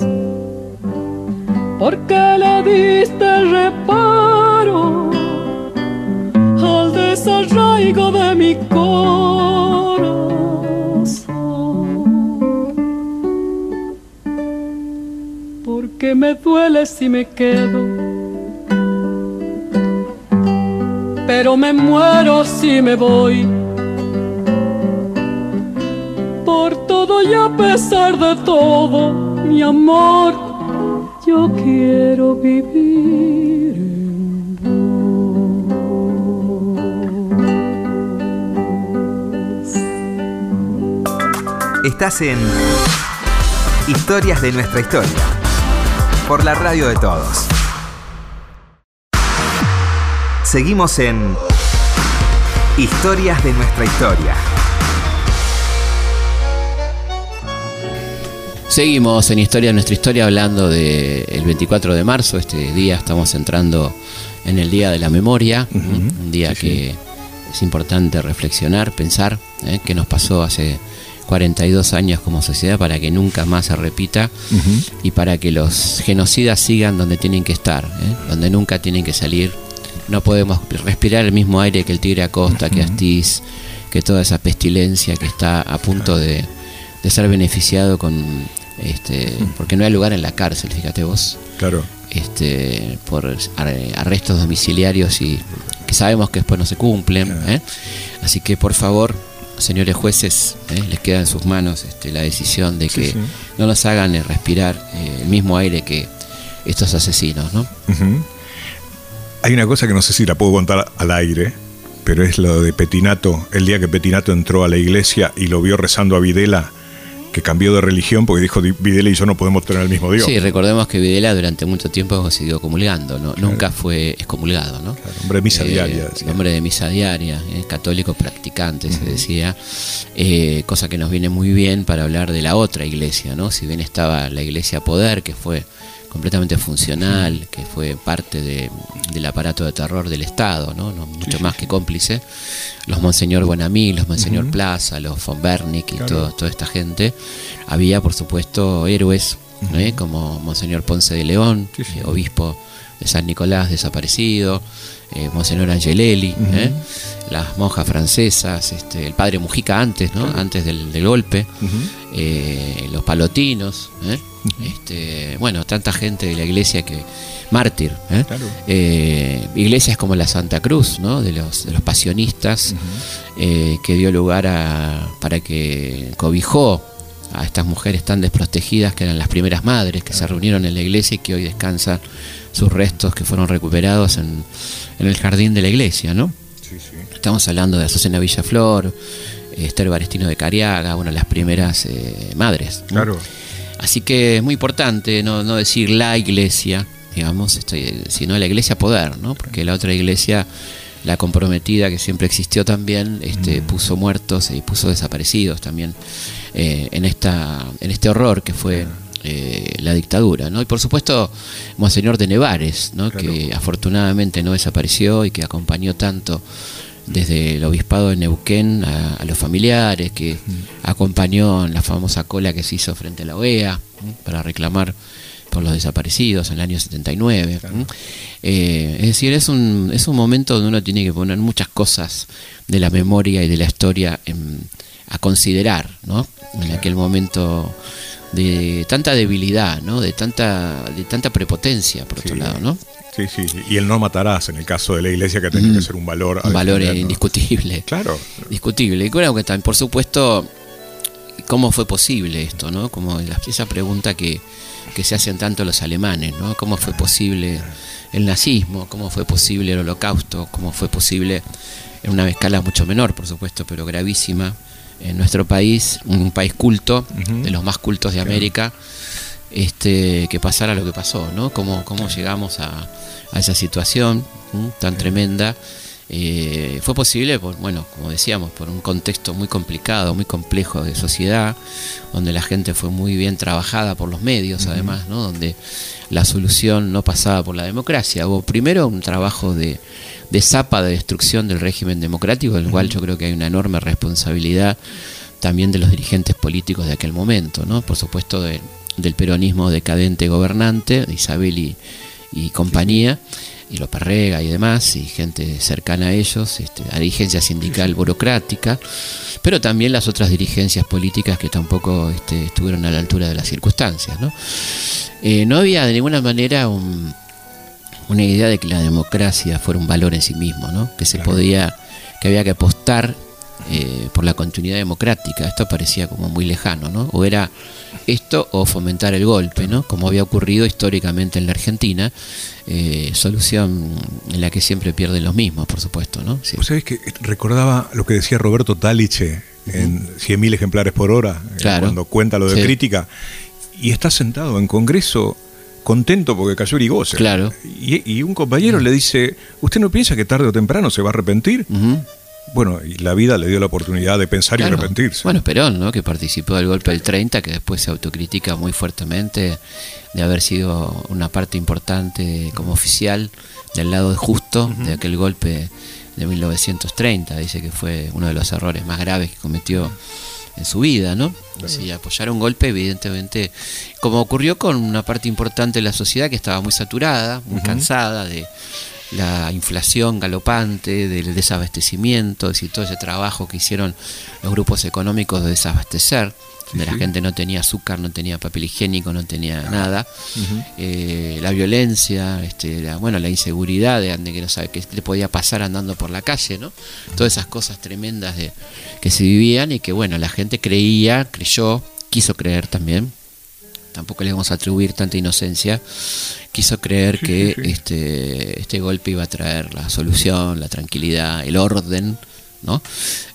Porque le diste me duele si me quedo, pero me muero si me voy. Por todo y a pesar de todo, mi amor, yo quiero vivir. Estás en Historias de nuestra historia. Por la radio de todos. Seguimos en Historias de nuestra historia. Seguimos en Historia de nuestra historia hablando del 24 de marzo. Este día estamos entrando en el Día de la Memoria, un día que es importante reflexionar, pensar ¿eh? qué nos pasó hace 42 años como sociedad para que nunca más se repita y para que los genocidas sigan donde tienen que estar, ¿eh? donde nunca tienen que salir. No podemos respirar el mismo aire que el tigre Acosta, que Astiz, que toda esa pestilencia que está a punto de, de ser beneficiado con este porque no hay lugar en la cárcel, fíjate vos. Claro. Este por ar- arrestos domiciliarios y que sabemos que después no se cumplen, ¿eh? Así que por favor, señores jueces, ¿eh? les queda en sus manos este, la decisión de que sí. no nos hagan respirar eh, el mismo aire que estos asesinos, ¿no? Hay una cosa que no sé si la puedo contar al aire, pero es lo de Petinato. El día que Petinato entró a la iglesia y lo vio rezando a Videla, que cambió de religión porque dijo "Di- Videla y yo no podemos tener el mismo Dios. Sí, recordemos que Videla durante mucho tiempo siguió comulgando, ¿no? nunca fue excomulgado, ¿no? hombre de misa Eh, diaria, decía. hombre de misa diaria, eh, católico practicante, se decía, eh, cosa que nos viene muy bien para hablar de la otra iglesia, ¿no? Si bien estaba la iglesia poder, que fue completamente funcional, que fue parte de- del aparato de terror del Estado, ¿no? No, mucho más que cómplice, los Monseñor Buenamí, los Monseñor Plaza, los von Bernick y Claro. todo- toda esta gente, había por supuesto héroes, ¿eh? como Monseñor Ponce de León, eh, obispo de San Nicolás desaparecido, eh, Monseñor Angelelli. ¿eh? las monjas francesas, este, el padre Mujica antes, ¿no? antes del, del golpe, eh, los palotinos, este, bueno, tanta gente de la iglesia que mártir, ¿eh? Eh, iglesias como la Santa Cruz, ¿no? de los de los pasionistas, eh, que dio lugar a para que cobijó a estas mujeres tan desprotegidas que eran las primeras madres que se reunieron en la iglesia y que hoy descansan sus restos que fueron recuperados en, en el jardín de la iglesia, ¿no? Estamos hablando de Azucena Villaflor, Esther Barestino de Cariaga, una de las primeras eh, madres. ¿no? Claro. Así que es muy importante no, no decir la iglesia, digamos, este, sino la iglesia poder, ¿no? Porque la otra iglesia, la comprometida que siempre existió también, este, puso muertos y puso desaparecidos también eh, en, esta, en este horror que fue eh, la dictadura, ¿no? Y por supuesto, Monseñor de Nevares, ¿no? Que afortunadamente no desapareció y que acompañó tanto desde el obispado de Neuquén a, a los familiares, que acompañó en la famosa cola que se hizo frente a la OEA para reclamar por los desaparecidos en el año 79. ¿m? Eh, es decir, es un, es un momento donde uno tiene que poner muchas cosas de la memoria y de la historia en- a considerar, ¿no? En aquel momento de tanta debilidad, ¿no? De tanta, de tanta prepotencia, por otro lado, ¿no? Sí, sí. Y el no matarás en el caso de la iglesia que tenía que ser un valor. un valor defender, ¿no? indiscutible. [LAUGHS] Claro. Discutible. Y creo que también, por supuesto, cómo fue posible esto, ¿no? Como la- esa pregunta que, que se hacen tanto los alemanes, ¿no? ¿Cómo fue posible el nazismo? ¿Cómo fue posible el holocausto? ¿Cómo fue posible en una escala mucho menor, por supuesto, pero gravísima? En nuestro país, un país culto, de los más cultos de América, este, que pasara lo que pasó, ¿no? Cómo, cómo llegamos a, a esa situación ¿m? tan tremenda Eh, fue posible, por, bueno, como decíamos, por un contexto muy complicado, muy complejo de sociedad, donde la gente fue muy bien trabajada por los medios, además, ¿no? donde la solución no pasaba por la democracia. Hubo primero un trabajo de, de zapa de destrucción del régimen democrático, del cual yo creo que hay una enorme responsabilidad también de los dirigentes políticos de aquel momento, ¿no? por supuesto del peronismo decadente gobernante, de Isabel y, y compañía y los Parrega y demás, y gente cercana a ellos, este, la dirigencia sindical burocrática, pero también las otras dirigencias políticas que tampoco este, estuvieron a la altura de las circunstancias. ¿no? Eh, no había de ninguna manera una idea de que la democracia fuera un valor en sí mismo, ¿no? que se podía, que había que apostar eh, por la continuidad democrática. Esto parecía como muy lejano, ¿no? O era esto o fomentar el golpe, ¿no? Como había ocurrido históricamente en la Argentina, eh, solución en la que siempre pierden los mismos, por supuesto, ¿no? Sí. ¿Sabés que recordaba lo que decía Roberto Taliche en 100.000 ejemplares por hora, eh, cuando cuenta lo de crítica, y está sentado en Congreso contento porque cayó Irigoyen. Claro. Y, un compañero le dice, ¿usted no piensa que tarde o temprano se va a arrepentir? Bueno, y la vida le dio la oportunidad de pensar y arrepentirse. Bueno, Perón, ¿no? que participó del golpe del 30, que después se autocritica muy fuertemente de haber sido una parte importante como oficial del lado de justo de aquel golpe de 1930. Dice que fue uno de los errores más graves que cometió en su vida, ¿no? Sí, apoyar un golpe, evidentemente, como ocurrió con una parte importante de la sociedad que estaba muy saturada, muy cansada de la inflación galopante, del desabastecimiento, y todo ese trabajo que hicieron los grupos económicos de desabastecer, donde la gente no tenía azúcar, no tenía papel higiénico, no tenía nada, eh, la violencia, este, la, bueno, la inseguridad de, que no sabe qué le podía pasar andando por la calle, ¿no? Todas esas cosas tremendas de, que se vivían y que bueno, la gente creía, creyó, quiso creer también, tampoco le vamos a atribuir tanta inocencia, quiso creer que este, este golpe iba a traer la solución, la tranquilidad, el orden, ¿no?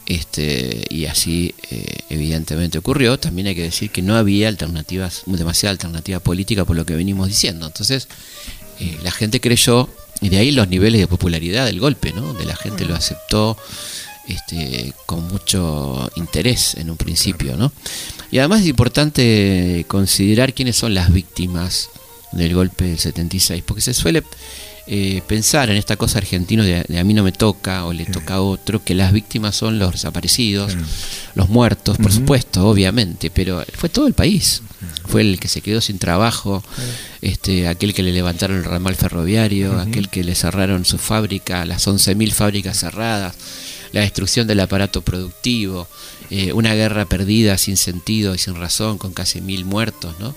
Este, y así eh, evidentemente ocurrió. También hay que decir que no había alternativas, demasiada alternativa política por lo que venimos diciendo. Entonces, eh, la gente creyó, y de ahí los niveles de popularidad del golpe, ¿no? De la gente lo aceptó este, con mucho interés en un principio, ¿no? Y además es importante considerar quiénes son las víctimas del golpe del 76, porque se suele eh, pensar en esta cosa argentina de, a mí no me toca o le toca a otro, que las víctimas son los desaparecidos, los muertos, por supuesto, obviamente, pero fue todo el país. Fue el que se quedó sin trabajo, este, aquel que le levantaron el ramal ferroviario, aquel que le cerraron su fábrica, las 11.000 fábricas cerradas, la destrucción del aparato productivo, eh, una guerra perdida sin sentido y sin razón, con casi mil muertos, ¿no?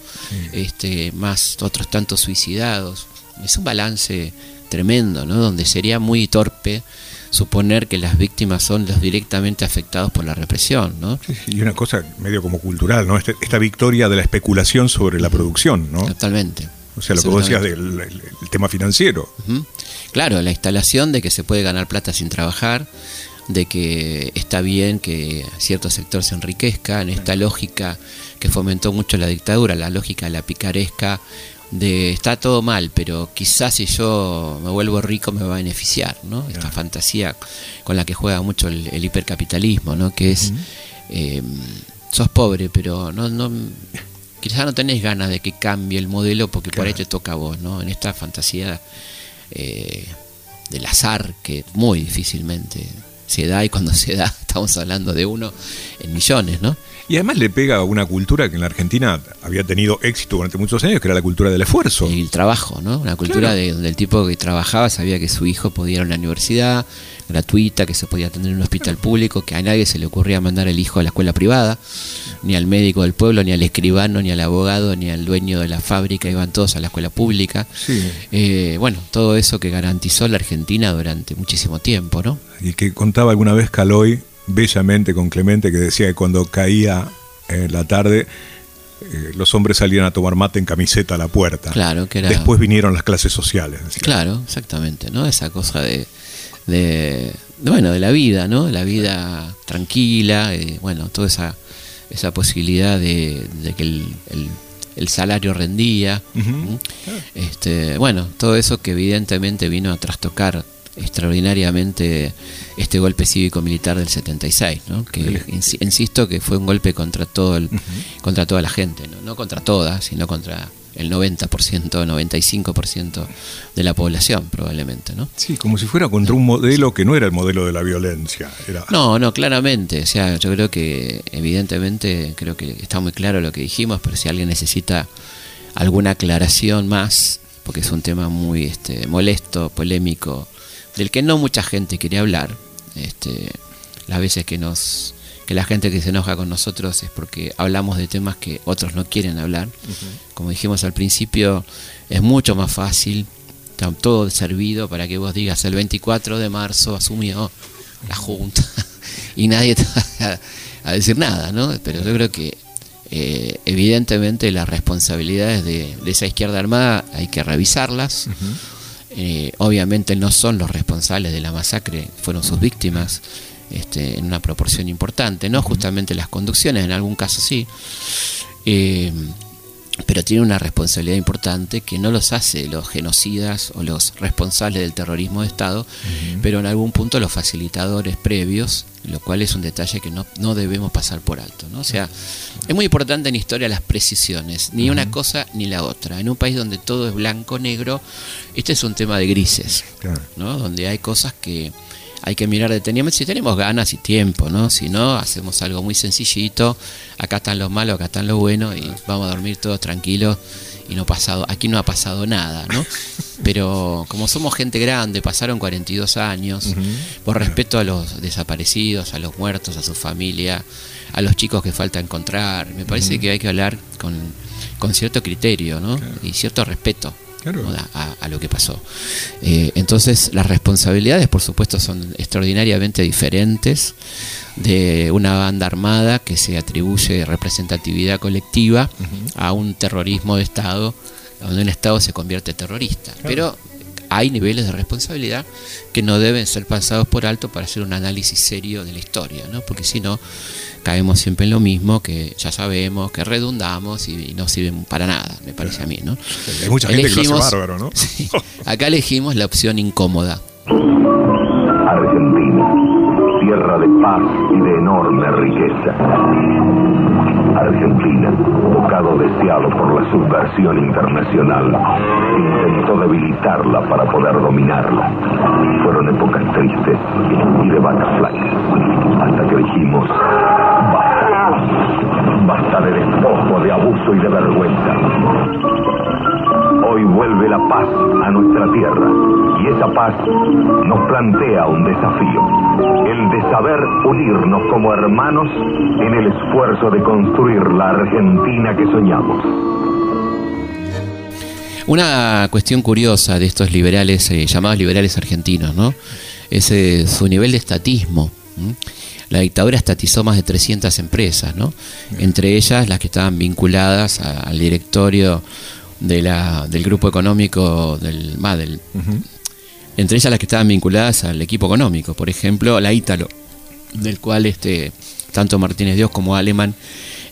Este, más otros tantos suicidados. Es un balance tremendo, ¿no? Donde sería muy torpe suponer que las víctimas son los directamente afectados por la represión, ¿no? y una cosa medio como cultural, ¿no? Este, esta victoria de la especulación sobre la producción, ¿no? Totalmente. O sea, lo que vos decías del tema financiero. Claro, la instalación de que se puede ganar plata sin trabajar, de que está bien que cierto sector se enriquezca, en esta lógica que fomentó mucho la dictadura, la lógica la picaresca de está todo mal, pero quizás si yo me vuelvo rico me va a beneficiar, ¿no? Esta fantasía con la que juega mucho el, hipercapitalismo, ¿no? Que es, eh, sos pobre, pero no, no, quizás no tenés ganas de que cambie el modelo porque por ahí te toca a vos, ¿no? En esta fantasía eh, del azar que muy difícilmente se da y cuando se da [LAUGHS] estamos hablando de uno en millones, ¿no? Y además le pega a una cultura que en la Argentina había tenido éxito durante muchos años, que era la cultura del esfuerzo. Y el trabajo, ¿no? Una cultura de, donde el tipo que trabajaba sabía que su hijo podía ir a una universidad gratuita, que se podía atender en un hospital público, que a nadie se le ocurría mandar el hijo a la escuela privada, ni al médico del pueblo, ni al escribano, ni al abogado, ni al dueño de la fábrica, iban todos a la escuela pública. Eh, bueno, todo eso que garantizó la Argentina durante muchísimo tiempo, ¿no? Y que contaba alguna vez Caloy bellamente con Clemente que decía que cuando caía en la tarde eh, los hombres salían a tomar mate en camiseta a la puerta. Claro, que era... Después vinieron las clases sociales. Claro, exactamente, ¿no? Esa cosa de, de, bueno, de la vida, ¿no? La vida tranquila, eh, bueno, toda esa, esa posibilidad de, que el, el, salario rendía. este, bueno, todo eso que evidentemente vino a trastocar extraordinariamente este golpe cívico-militar del 76, ¿no? que insi- insisto que fue un golpe contra todo el, contra toda la gente, ¿no? no contra todas, sino contra el 90%, 95% de la población probablemente, ¿no? Sí, como si fuera contra un modelo que no era el modelo de la violencia. Era, No, no, claramente. O sea, yo creo que evidentemente creo que está muy claro lo que dijimos, pero si alguien necesita alguna aclaración más, porque es un tema muy este, molesto, polémico, del que no mucha gente quiere hablar, este, las veces que nos que la gente que se enoja con nosotros es porque hablamos de temas que otros no quieren hablar. Como dijimos al principio, es mucho más fácil, está todo servido para que vos digas el 24 de marzo asumió la Junta [LAUGHS] y nadie te va a, a decir nada, ¿no? Pero yo creo que eh, evidentemente las responsabilidades de, de esa izquierda armada hay que revisarlas. Eh, obviamente no son los responsables de la masacre, fueron sus víctimas este, en una proporción importante, no justamente las conducciones, en algún caso sí. Eh, pero tiene una responsabilidad importante que no los hace los genocidas o los responsables del terrorismo de Estado, pero en algún punto los facilitadores previos, lo cual es un detalle que no, no debemos pasar por alto. ¿no? O sea, es muy importante en historia las precisiones, ni una cosa ni la otra. En un país donde todo es blanco-negro, este es un tema de grises, ¿no? donde hay cosas que hay que mirar detenidamente si tenemos ganas y tiempo, ¿no? Si no, hacemos algo muy sencillito, acá están los malos, acá están los buenos y vamos a dormir todos tranquilos y no pasado, aquí no ha pasado nada, ¿no? [LAUGHS] Pero como somos gente grande, pasaron 42 años, por respeto a los desaparecidos, a los muertos, a su familia, a los chicos que falta encontrar, me parece que hay que hablar con, con cierto criterio, ¿no? Y cierto respeto. A, a lo que pasó. Eh, entonces las responsabilidades, por supuesto, son extraordinariamente diferentes de una banda armada que se atribuye representatividad colectiva a un terrorismo de Estado, donde un Estado se convierte terrorista. Pero hay niveles de responsabilidad que no deben ser pasados por alto para hacer un análisis serio de la historia, ¿no? porque si no caemos siempre en lo mismo que ya sabemos, que redundamos y, y no sirven para nada, me parece a mí. ¿no? Hay mucha gente que lo hace bárbaro, ¿no? [LAUGHS] Sí, acá elegimos la opción incómoda. Argentina, tierra de paz y de enorme riqueza. Argentina, deseado por la subversión internacional, intentó debilitarla para poder dominarla. Fueron épocas tristes y de flacas, hasta que dijimos, basta, basta de despojo, de abuso y de vergüenza. Hoy vuelve la paz a nuestra tierra y esa paz nos plantea un desafío, el de saber unirnos como hermanos en el esfuerzo de construir la Argentina que soñamos. Una cuestión curiosa de estos liberales, eh, llamados liberales argentinos, ¿no? Es eh, su nivel de estatismo. ¿m? La dictadura estatizó más de 300 empresas, ¿no? Entre ellas las que estaban vinculadas a- al directorio de la, del grupo económico del, va, del- entre ellas las que estaban vinculadas al equipo económico, por ejemplo, la Ítalo, del cual este tanto Martínez Dios como Alemán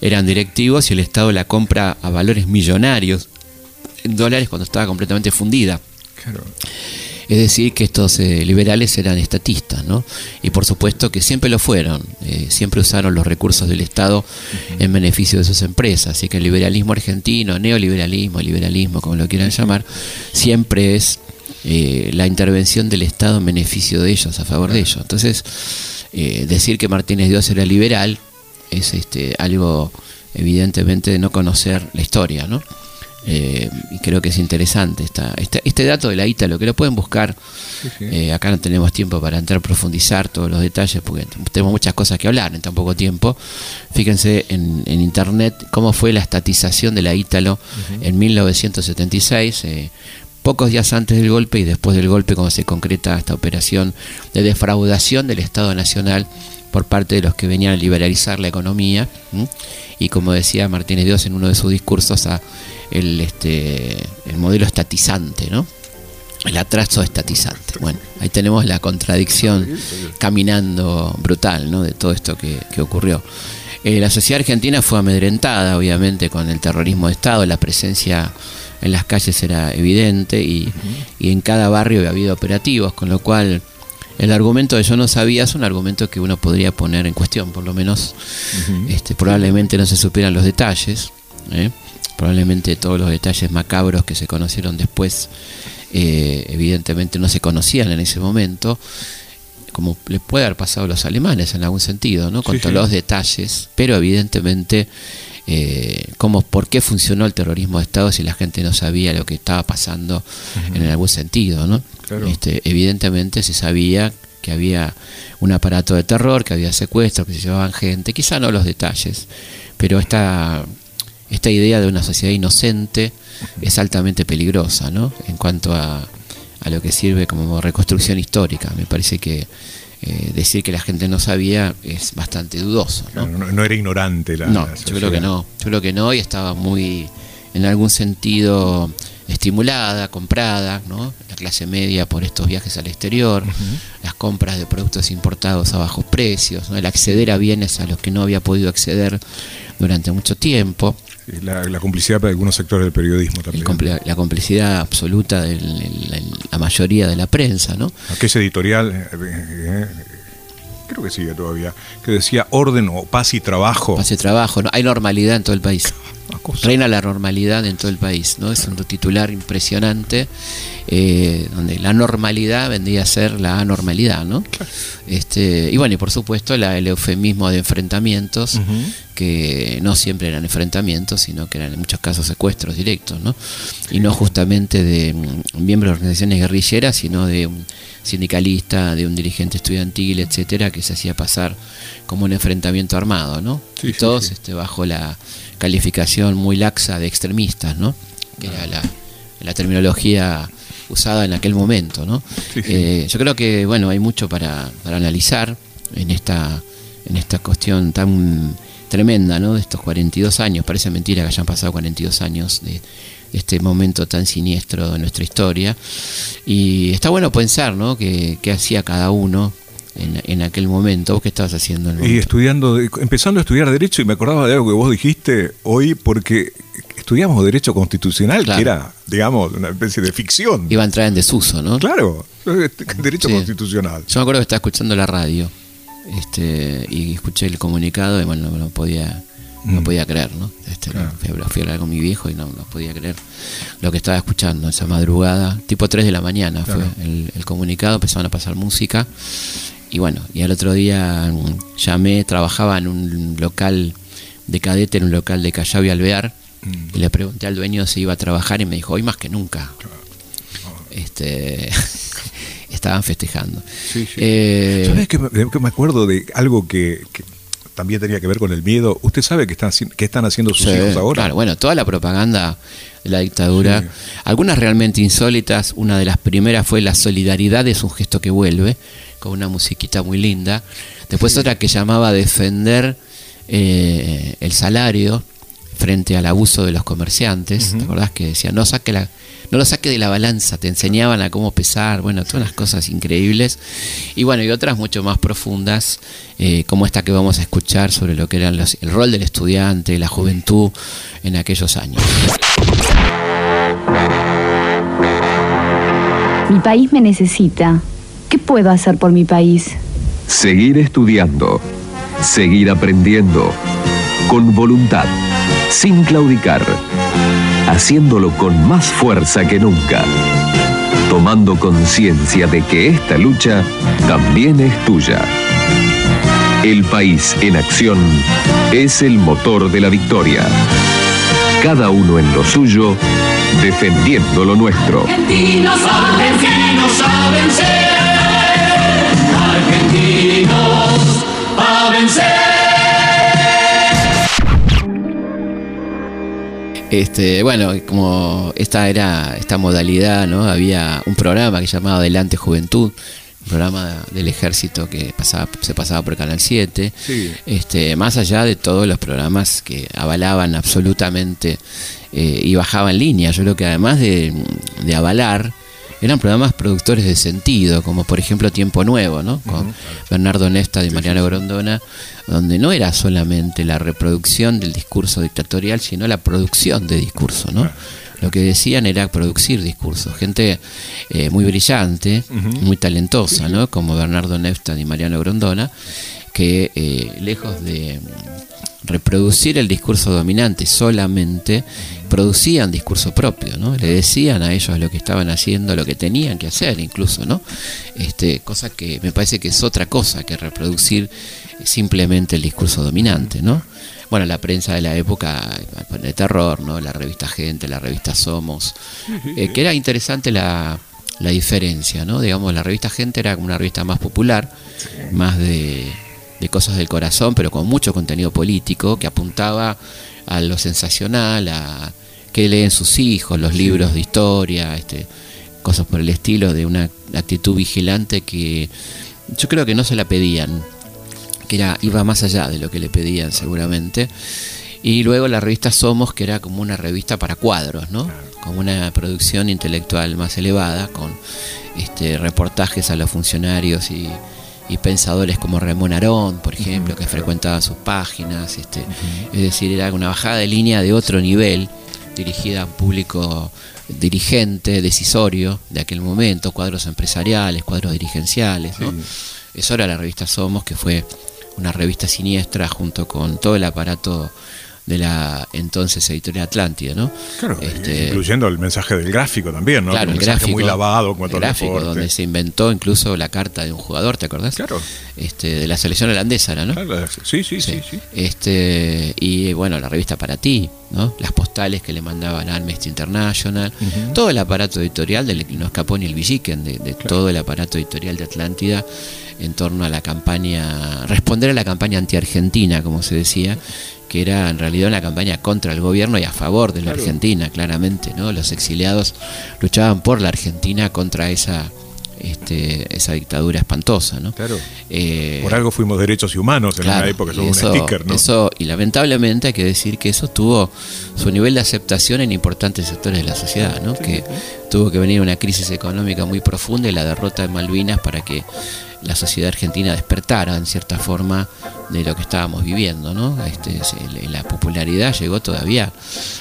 eran directivos y el Estado la compra a valores millonarios en dólares cuando estaba completamente fundida. Es decir, que estos eh, liberales eran estatistas, ¿no? Y por supuesto que siempre lo fueron, eh, siempre usaron los recursos del Estado en beneficio de sus empresas. Así que el liberalismo argentino, neoliberalismo, liberalismo, como lo quieran llamar, siempre es eh, la intervención del Estado en beneficio de ellos, a favor de ellos. Entonces, eh, decir que Martínez Dios era liberal es este, algo evidentemente de no conocer la historia, ¿no? Eh, y creo que es interesante esta, esta- este dato de la Ítalo, que lo pueden buscar. Eh, acá no tenemos tiempo para entrar a profundizar todos los detalles porque tenemos muchas cosas que hablar en tan poco tiempo. Fíjense en, en internet cómo fue la estatización de la Ítalo en 1976. eh, pocos días antes del golpe y después del golpe cuando se concreta esta operación de defraudación del Estado Nacional por parte de los que venían a liberalizar la economía y como decía Martínez Dios en uno de sus discursos a el este el modelo estatizante ¿no? el atraso estatizante bueno ahí tenemos la contradicción caminando brutal ¿no? de todo esto que, que ocurrió Eh, la sociedad argentina fue amedrentada obviamente con el terrorismo de Estado la presencia en las calles era evidente y, y en cada barrio había habido operativos, con lo cual el argumento de yo no sabía es un argumento que uno podría poner en cuestión, por lo menos este, probablemente no se supieran los detalles, ¿eh? probablemente todos los detalles macabros que se conocieron después, eh, evidentemente no se conocían en ese momento, como le puede haber pasado a los alemanes en algún sentido, ¿no? con Sí, todos sí. los detalles, pero evidentemente eh, como por qué funcionó el terrorismo de Estado si la gente no sabía lo que estaba pasando en algún sentido, ¿no? Claro. Este, evidentemente se sabía que había un aparato de terror, que había secuestros, que se llevaban gente, quizá no los detalles, pero esta, esta idea de una sociedad inocente es altamente peligrosa, ¿no? En cuanto a, a lo que sirve como reconstrucción histórica. Me parece que eh, decir que la gente no sabía es bastante dudoso, ¿no? Claro, no, no era ignorante la. No, la yo creo que no. Yo creo que no y estaba muy, en algún sentido, estimulada, comprada, ¿no? La clase media por estos viajes al exterior, las compras de productos importados a bajos precios, ¿no? el acceder a bienes a los que no había podido acceder durante mucho tiempo. La, la complicidad de algunos sectores del periodismo también. compli- La complicidad absoluta de la mayoría de la prensa, ¿no? Aquella editorial, eh, eh, creo que sigue todavía, que decía orden o paz y trabajo. Paz y trabajo, ¿no? Hay normalidad en todo el país. [LAUGHS] Reina la normalidad en todo el país, ¿no? Es un titular impresionante, eh, donde la normalidad vendría a ser la anormalidad, ¿no? Este, y bueno, y por supuesto la- el eufemismo de enfrentamientos, que no siempre eran enfrentamientos, sino que eran en muchos casos secuestros directos, ¿no? Y no justamente de mm, miembros de organizaciones guerrilleras, sino de un sindicalista, de un dirigente estudiantil, etcétera, que se hacía pasar como un enfrentamiento armado, ¿no? y todos este, bajo la calificación muy laxa de extremistas, ¿no? Que era la, la terminología usada en aquel momento, ¿no? Eh, yo creo que, bueno, hay mucho para, para analizar en esta, en esta cuestión tan tremenda, ¿no? De estos 42 años, parece mentira que hayan pasado 42 años de, este momento tan siniestro de nuestra historia. Y está bueno pensar, ¿no? Que, qué hacía cada uno en, en aquel momento. ¿Vos qué estabas haciendo en el Y estudiando, empezando a estudiar Derecho, y me acordaba de algo que vos dijiste hoy, porque estudiamos Derecho Constitucional, que era, digamos, una especie de ficción. Iba a entrar en desuso, ¿no? Claro, Derecho Sí. Constitucional. Yo me acuerdo que estaba escuchando la radio este, y escuché el comunicado y bueno, no, no podía no Mm. podía creer, ¿no? Este, a, fui a hablar con mi viejo y no, no podía creer lo que estaba escuchando esa madrugada, tipo 3 de la mañana Claro. fue el, el comunicado, empezaban a pasar música y bueno, y al otro día mm, llamé, trabajaba en un local de cadete, en un local de Callao y Alvear Mm. y le pregunté al dueño si iba a trabajar y me dijo, hoy más que nunca. Este, [LAUGHS] estaban festejando. Sí, sí. Eh, ¿Sabes que me, que me acuerdo de algo que, que también tenía que ver con el miedo? ¿Usted sabe qué están, qué están haciendo sus Sí, hijos ahora? Claro, bueno, toda la propaganda de la dictadura, algunas realmente insólitas, una de las primeras fue la solidaridad es un gesto que vuelve, con una musiquita muy linda. Después otra que llamaba a defender eh, el salario frente al abuso de los comerciantes, ¿te acordás que decía, no saque la no lo saque de la balanza, te enseñaban a cómo pesar, bueno, todas unas cosas increíbles. Y bueno, y otras mucho más profundas, eh, como esta que vamos a escuchar sobre lo que era el rol del estudiante, la juventud en aquellos años. Mi país me necesita. ¿Qué puedo hacer por mi país? Seguir estudiando, seguir aprendiendo, con voluntad, sin claudicar, haciéndolo con más fuerza que nunca, tomando conciencia de que esta lucha también es tuya. El país en acción es el motor de la victoria. Cada uno en lo suyo, defendiendo lo nuestro. Argentinos, argentinos a vencer. Argentinos a vencer. Este, bueno, como esta era esta modalidad, ¿no? Había un programa que se llamaba Adelante Juventud, un programa del ejército que pasaba, se pasaba por Canal 7. Sí. Este, más allá de todos los programas que avalaban absolutamente eh, y bajaban línea, yo creo que además de, de avalar, eran programas productores de sentido, como por ejemplo Tiempo Nuevo, ¿no? Con Bernardo Nesta y Mariano Grondona, donde no era solamente la reproducción del discurso dictatorial, sino la producción de discurso, ¿no? lo que decían era producir discursos. Gente eh, muy brillante, muy talentosa, ¿no? Como Bernardo Neftan y Mariano Grondona, que eh, lejos de reproducir el discurso dominante solamente, producían discurso propio, ¿no? Le decían a ellos lo que estaban haciendo, lo que tenían que hacer incluso, ¿no? Este, cosa que me parece que es otra cosa que reproducir simplemente el discurso dominante, ¿no? Bueno, la prensa de la época de terror, ¿no? La revista Gente, la revista Somos, eh, que era interesante la, la diferencia, ¿no? Digamos, la revista Gente era una revista más popular, más de de cosas del corazón, pero con mucho contenido político, que apuntaba a lo sensacional, a que leen sus hijos, los libros de historia, este, cosas por el estilo, de una actitud vigilante que yo creo que no se la pedían, que era, iba más allá de lo que le pedían seguramente. Y luego la revista Somos, que era como una revista para cuadros, ¿no? Como una producción intelectual más elevada, con este, reportajes a los funcionarios y, y pensadores como Ramón Arón, por ejemplo, que frecuentaban sus páginas. Este, Es decir, era una bajada de línea de otro nivel, dirigida a un público dirigente, decisorio de aquel momento, cuadros empresariales, cuadros dirigenciales. ¿no? Eso era la revista Somos, que fue una revista siniestra junto con todo el aparato de la entonces editorial Atlántida, ¿no? Claro, incluyendo el mensaje del gráfico también, ¿no? Claro, el mensaje gráfico, muy lavado en cuanto el gráfico, donde se inventó incluso la carta de un jugador, ¿te acordás? Claro. Este, de la selección holandesa, ¿era, ¿no? Claro, sí, sí, sí, sí. Este, y bueno, la revista para ti, ¿no? Las postales que le mandaban a Amnesty International, todo el aparato editorial del no escapó ni el Villiquen, de, de todo el aparato editorial de Atlántida en torno a la campaña, responder a la campaña anti-argentina, como se decía, que era en realidad una campaña contra el gobierno y a favor de la Claro. Argentina, claramente, ¿no? Los exiliados luchaban por la Argentina contra esa este, esa dictadura espantosa, ¿no? Claro. Eh, Por algo fuimos derechos y humanos en Claro, una época, somos eso, un sticker, ¿no? eso- y lamentablemente hay que decir que eso tuvo su nivel de aceptación en importantes sectores de la sociedad, ¿no? que tuvo que venir una crisis económica muy profunda y la derrota de Malvinas para que la sociedad argentina despertara en cierta forma de lo que estábamos viviendo, ¿no? Este, la popularidad llegó todavía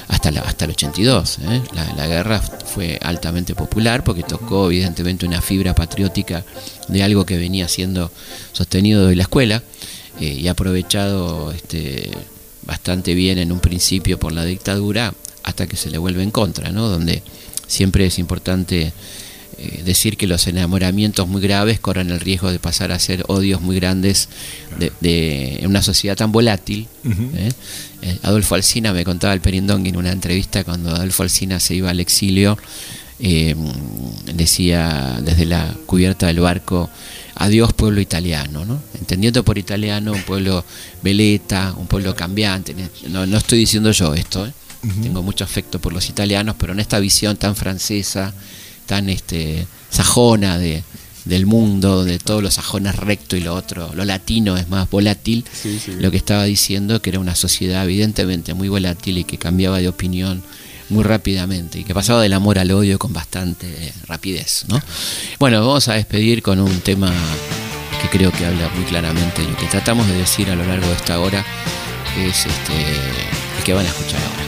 hasta, la- hasta el 82. ¿eh? La, la guerra fue altamente popular porque tocó evidentemente una fibra patriótica de algo que venía siendo sostenido de la escuela eh, y aprovechado este, bastante bien en un principio por la dictadura hasta que se le vuelve en contra, ¿no? Donde siempre es importante eh, decir que los enamoramientos muy graves corren el riesgo de pasar a ser odios muy grandes de, de- en una sociedad tan volátil. ¿eh? Eh, Adolfo Alsina me contaba el Perindongui en una entrevista cuando Adolfo Alsina se iba al exilio, eh, decía desde la cubierta del barco, adiós pueblo italiano, ¿no? Entendiendo por italiano un pueblo veleta, un pueblo cambiante, no, no estoy diciendo yo esto, ¿eh? Tengo mucho afecto por los italianos, pero en esta visión tan francesa, tan este sajona de, del mundo, de todo lo sajón es recto y lo otro, lo latino es más volátil, Sí, sí. lo que estaba diciendo que era una sociedad evidentemente muy volátil y que cambiaba de opinión muy rápidamente y que pasaba del amor al odio con bastante eh, rapidez, ¿no? Bueno, vamos a despedir con un tema que creo que habla muy claramente de lo que tratamos de decir a lo largo de esta hora, es este, el que van a escuchar ahora.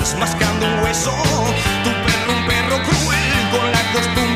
Ray-Bans, mascando un hueso. Tu perro, un perro cruel, con la costumbre